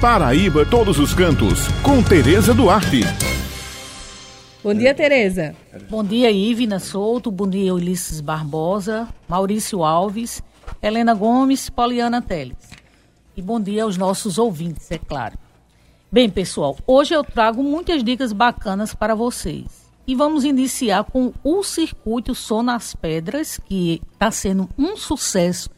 Paraíba Todos os Cantos, com Tereza Duarte. Bom dia, Tereza. Bom dia, Ivina Souto. Bom dia, Ulisses Barbosa, Maurício Alves, Helena Gomes, Poliana Teles. E bom dia aos nossos ouvintes, é claro. Bem, pessoal, hoje eu trago muitas dicas bacanas para vocês. E vamos iniciar com o circuito Som nas Pedras, que está sendo um sucesso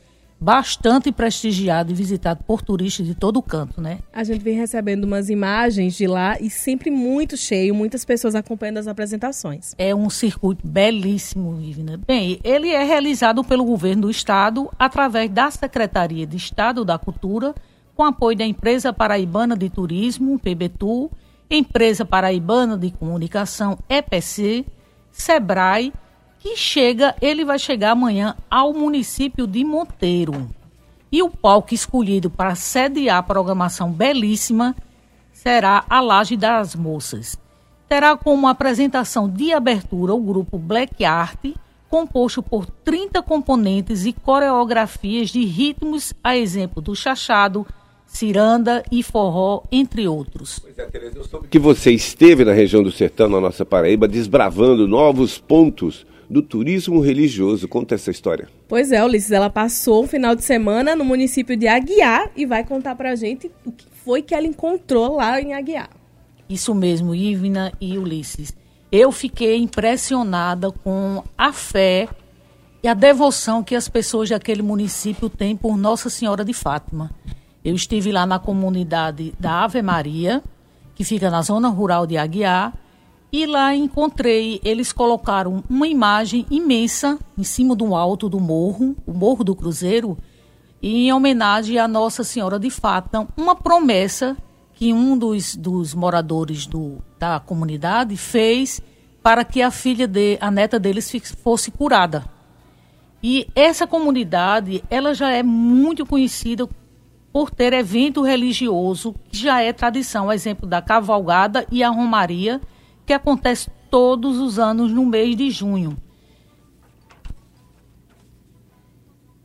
bastante prestigiado e visitado por turistas de todo o canto, né? A gente vem recebendo umas imagens de lá e sempre muito cheio, muitas pessoas acompanhando as apresentações. É um circuito belíssimo, Vivina. Bem, ele é realizado pelo governo do estado através da Secretaria de Estado da Cultura, com apoio da Empresa Paraibana de Turismo, PBTU, Empresa Paraibana de Comunicação, EPC, Sebrae que chega, ele vai chegar amanhã ao município de Monteiro. E o palco escolhido para sediar a programação belíssima será a Laje das Moças. Terá como apresentação de abertura o grupo Black Art, composto por 30 componentes e coreografias de ritmos, a exemplo do chachado, ciranda e forró, entre outros. Pois é, Tereza, eu soube que você esteve na região do Sertão, na nossa Paraíba, desbravando novos pontos do turismo religioso. Conta essa história. Pois é, Ulisses, ela passou um final de semana no município de Aguiar e vai contar pra gente o que foi que ela encontrou lá em Aguiar. Isso mesmo, Ivna e Ulisses. Eu fiquei impressionada com a fé e a devoção que as pessoas daquele município têm por Nossa Senhora de Fátima. Eu estive lá na comunidade da Ave Maria, que fica na zona rural de Aguiar, e lá encontrei, eles colocaram uma imagem imensa em cima do alto do morro, o Morro do Cruzeiro, em homenagem à Nossa Senhora de Fátima, uma promessa que um dos, dos moradores do, da comunidade fez para que a filha de, a neta deles fosse curada. E essa comunidade, ela já é muito conhecida por ter evento religioso, que já é tradição, exemplo da cavalgada e a romaria, que acontece todos os anos no mês de junho.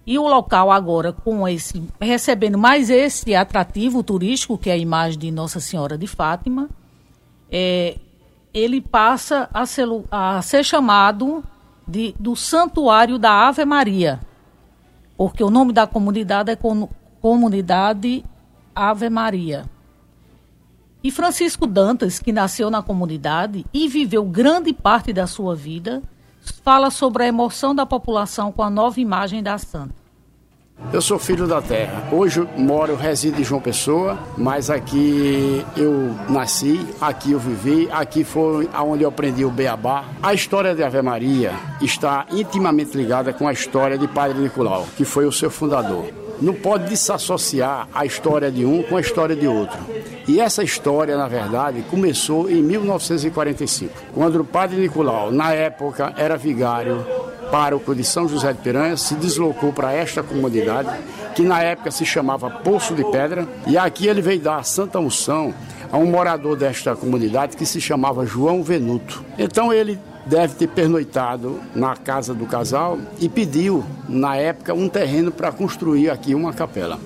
E o local agora, com esse, recebendo mais esse atrativo turístico, que é a imagem de Nossa Senhora de Fátima, é, ele passa a ser, a ser chamado de, do Santuário da Ave Maria, porque o nome da comunidade é Comunidade Ave Maria. E Francisco Dantas, que nasceu na comunidade e viveu grande parte da sua vida, fala sobre a emoção da população com a nova imagem da santa. Eu sou filho da terra. Hoje moro, resido em João Pessoa, mas aqui eu nasci, aqui eu vivi, aqui foi onde eu aprendi o beabá. A história de Ave Maria está intimamente ligada com a história de Padre Nicolau, que foi o seu fundador não pode desassociar a história de um com a história de outro. E essa história, na verdade, começou em 1945, quando o padre Nicolau, na época, era vigário pároco de São José de Piranha, se deslocou para esta comunidade, que na época se chamava Poço de Pedra, e aqui ele veio dar a santa unção a um morador desta comunidade que se chamava João Venuto. Então ele deve ter pernoitado na casa do casal e pediu, na época, um terreno para construir aqui uma capela.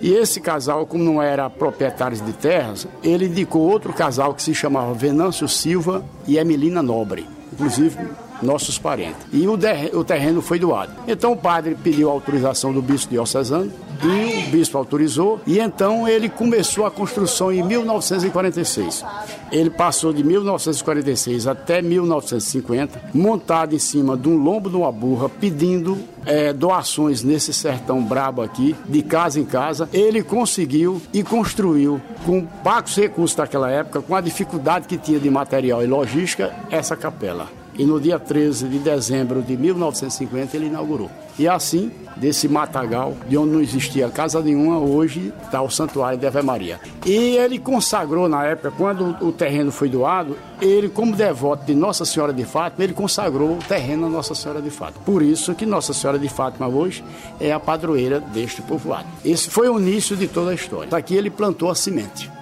E esse casal, como não era proprietário de terras, ele indicou outro casal que se chamava Venâncio Silva e Emilina Nobre. Inclusive, nossos parentes. E o, o terreno foi doado. Então o padre pediu autorização do bispo diocesano e o bispo autorizou e então ele começou a construção em 1946. Ele passou de 1946 até 1950 montado em cima de um lombo de uma burra pedindo é, doações nesse sertão brabo aqui, de casa em casa. Ele conseguiu e construiu com poucos recursos daquela época, com a dificuldade que tinha de material e logística, essa capela e no dia 13 de dezembro de 1950 ele inaugurou. E assim, desse matagal, de onde não existia casa nenhuma, hoje está o Santuário de Ave Maria. E ele consagrou na época, quando o terreno foi doado, ele, como devoto de Nossa Senhora de Fátima, ele consagrou o terreno a Nossa Senhora de Fátima. Por isso que Nossa Senhora de Fátima hoje é a padroeira deste povoado. Esse foi o início de toda a história. Daqui ele plantou a semente.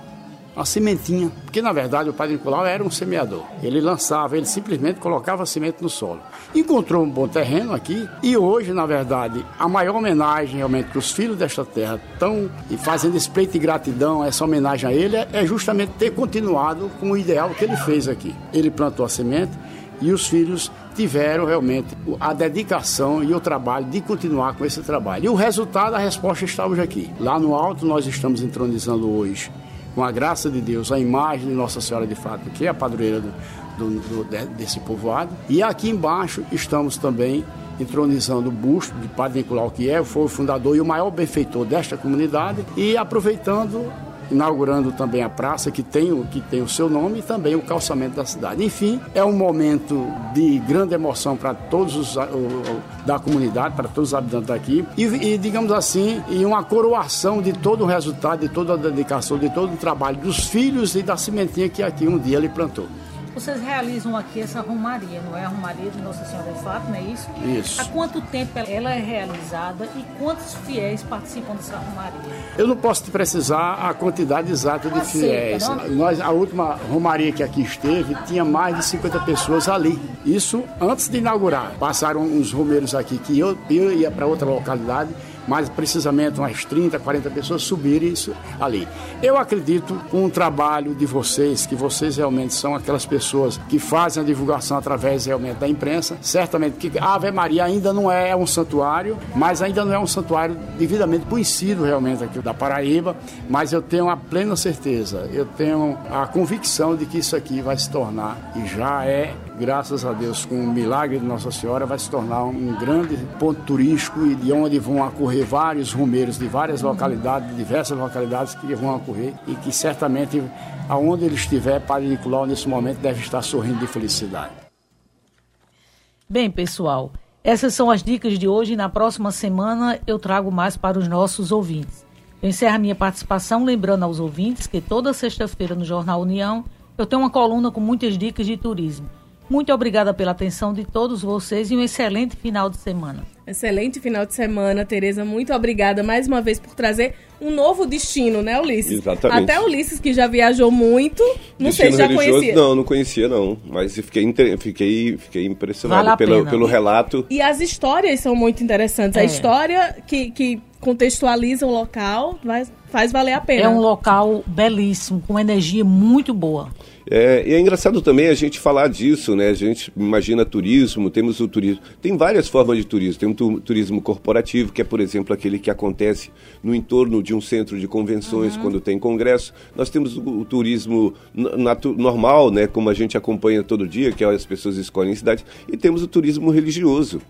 Uma sementinha, porque na verdade o Padre Nicolau era um semeador. Ele lançava, ele simplesmente colocava semente no solo. Encontrou um bom terreno aqui e hoje, na verdade, a maior homenagem realmente que os filhos desta terra estão fazendo esse pleito de gratidão, essa homenagem a ele, é justamente ter continuado com o ideal que ele fez aqui. Ele plantou a semente e os filhos tiveram realmente a dedicação e o trabalho de continuar com esse trabalho. E o resultado, a resposta está hoje aqui. Lá no alto nós estamos entronizando hoje, com a graça de Deus, a imagem de Nossa Senhora de Fátima, que é a padroeira do, do, do, desse povoado. E aqui embaixo estamos também entronizando o busto de Padre Nicolau, que é, foi o fundador e o maior benfeitor desta comunidade, e aproveitando inaugurando também a praça que tem, que tem o seu nome e também o calçamento da cidade. Enfim, é um momento de grande emoção para todos os o, da comunidade, para todos os habitantes daqui e, e, digamos assim, e uma coroação de todo o resultado, de toda a dedicação, de todo o trabalho dos filhos e da sementinha que aqui um dia ele plantou. Vocês realizam aqui essa romaria, não é? A romaria de Nossa Senhora de Fátima, é isso? Isso. Há quanto tempo ela é realizada e quantos fiéis participam dessa romaria? Eu não posso te precisar a quantidade exata de fiéis. Nós, a última romaria que aqui esteve tinha mais de 50 pessoas ali. Isso antes de inaugurar. Passaram uns romeiros aqui que eu, eu ia para outra localidade mais precisamente umas 30, 40 pessoas subirem isso ali. Eu acredito com o trabalho de vocês, que vocês realmente são aquelas pessoas que fazem a divulgação através realmente da imprensa, certamente que a Ave Maria ainda não é um santuário, mas ainda não é um santuário devidamente conhecido realmente aqui da Paraíba, mas eu tenho a plena certeza, eu tenho a convicção de que isso aqui vai se tornar e já é graças a Deus, com o milagre de Nossa Senhora, vai se tornar um grande ponto turístico e de onde vão ocorrer vários rumeiros de várias localidades, de diversas localidades que vão ocorrer e que certamente, aonde ele estiver, Padre Nicolau, nesse momento, deve estar sorrindo de felicidade. Bem, pessoal, essas são as dicas de hoje. Na próxima semana eu trago mais para os nossos ouvintes. Eu encerro a minha participação lembrando aos ouvintes que toda sexta-feira no Jornal União eu tenho uma coluna com muitas dicas de turismo. Muito obrigada pela atenção de todos vocês e um excelente final de semana. Excelente final de semana, Tereza. Muito obrigada mais uma vez por trazer um novo destino, né, Ulisses? Exatamente. Até Ulisses, que já viajou muito, não destino sei se já conhecia. Não, não conhecia não, mas fiquei, fiquei, fiquei impressionado vale pelo, pelo relato. E as histórias são muito interessantes. É. A história que, que contextualiza o local vai, faz valer a pena. É um local belíssimo, com energia muito boa. É, e é engraçado também a gente falar disso, né? A gente imagina turismo, temos o turismo. Tem várias formas de turismo. Tem um turismo corporativo, que é, por exemplo, aquele que acontece no entorno de um centro de convenções uhum. quando tem congresso. Nós temos o, o turismo normal, né? Como a gente acompanha todo dia, que é as pessoas escolhem cidades. E temos o turismo religioso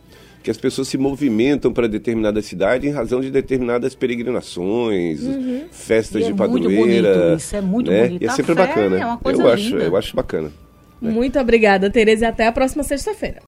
que as pessoas se movimentam para determinada cidade em razão de determinadas peregrinações, uhum. festas e de é padroeira. Isso é muito né? bonito. E é sempre bacana. É eu acho, eu acho bacana. Né? Muito obrigada, Tereza, e até a próxima sexta-feira.